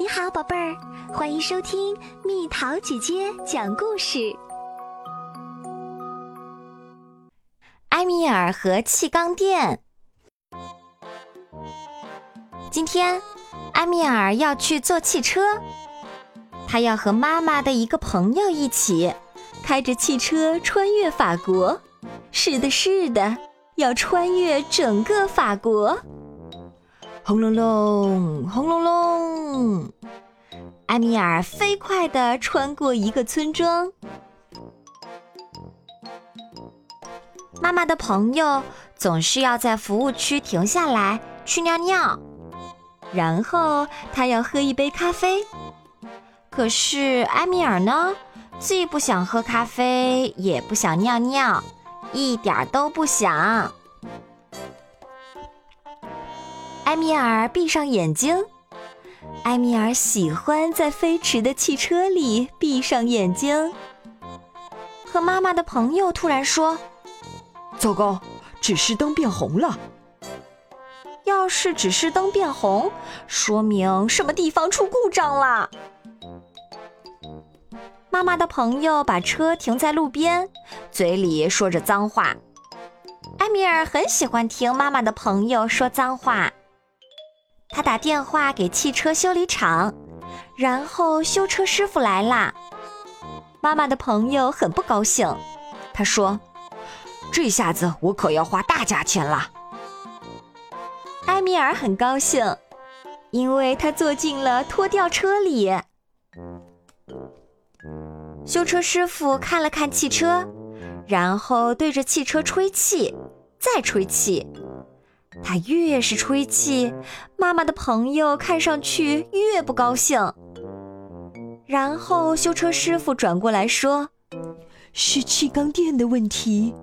你好，宝贝儿，欢迎收听蜜桃姐姐讲故事。埃米尔和气缸店。今天，埃米尔要去坐汽车，他要和妈妈的一个朋友一起开着汽车穿越法国。是的，是的，要穿越整个法国。轰隆隆，轰隆隆！埃米尔飞快地穿过一个村庄。妈妈的朋友总是要在服务区停下来去尿尿，然后他要喝一杯咖啡。可是埃米尔呢，既不想喝咖啡，也不想尿尿，一点都不想。埃米尔闭上眼睛。埃米尔喜欢在飞驰的汽车里闭上眼睛。可妈妈的朋友突然说：“糟糕，指示灯变红了。要是指示灯变红，说明什么地方出故障了。”妈妈的朋友把车停在路边，嘴里说着脏话。埃米尔很喜欢听妈妈的朋友说脏话。他打电话给汽车修理厂，然后修车师傅来啦。妈妈的朋友很不高兴，他说：“这下子我可要花大价钱了。”埃米尔很高兴，因为他坐进了拖吊车里。修车师傅看了看汽车，然后对着汽车吹气，再吹气。他越是吹气，妈妈的朋友看上去越不高兴。然后修车师傅转过来说：“是气缸垫的问题。”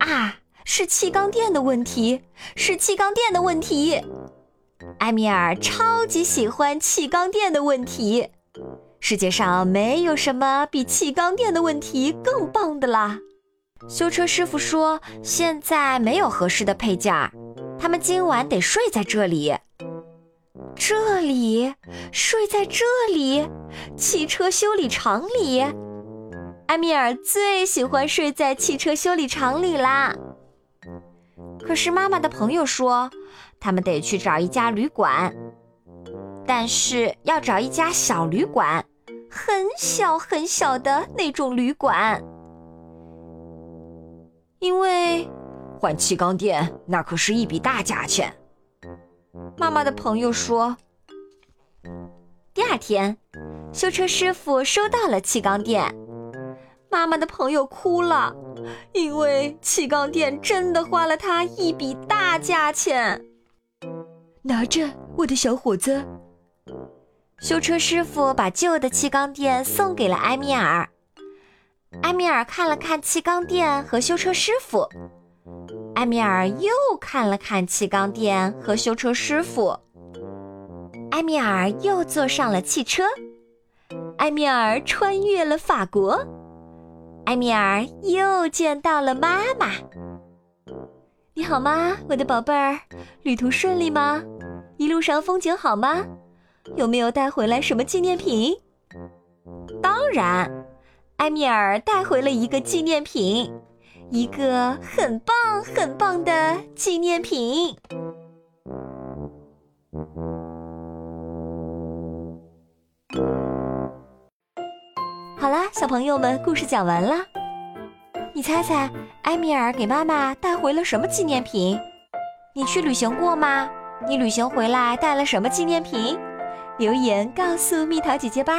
啊，是气缸垫的问题，是气缸垫的问题。埃米尔超级喜欢气缸垫的问题，世界上没有什么比气缸垫的问题更棒的啦。修车师傅说：“现在没有合适的配件儿，他们今晚得睡在这里。这里，睡在这里，汽车修理厂里。埃米尔最喜欢睡在汽车修理厂里啦。可是妈妈的朋友说，他们得去找一家旅馆，但是要找一家小旅馆，很小很小的那种旅馆。”因为换气缸垫那可是一笔大价钱。妈妈的朋友说。第二天，修车师傅收到了气缸垫，妈妈的朋友哭了，因为气缸垫真的花了他一笔大价钱。拿着，我的小伙子。修车师傅把旧的气缸垫送给了埃米尔。埃米尔看了看气缸店和修车师傅，埃米尔又看了看气缸店和修车师傅，埃米尔又坐上了汽车，埃米尔穿越了法国，埃米尔又见到了妈妈。你好吗，我的宝贝儿？旅途顺利吗？一路上风景好吗？有没有带回来什么纪念品？当然。埃米尔带回了一个纪念品，一个很棒很棒的纪念品。好啦，小朋友们，故事讲完了。你猜猜，埃米尔给妈妈带回了什么纪念品？你去旅行过吗？你旅行回来带了什么纪念品？留言告诉蜜桃姐姐吧。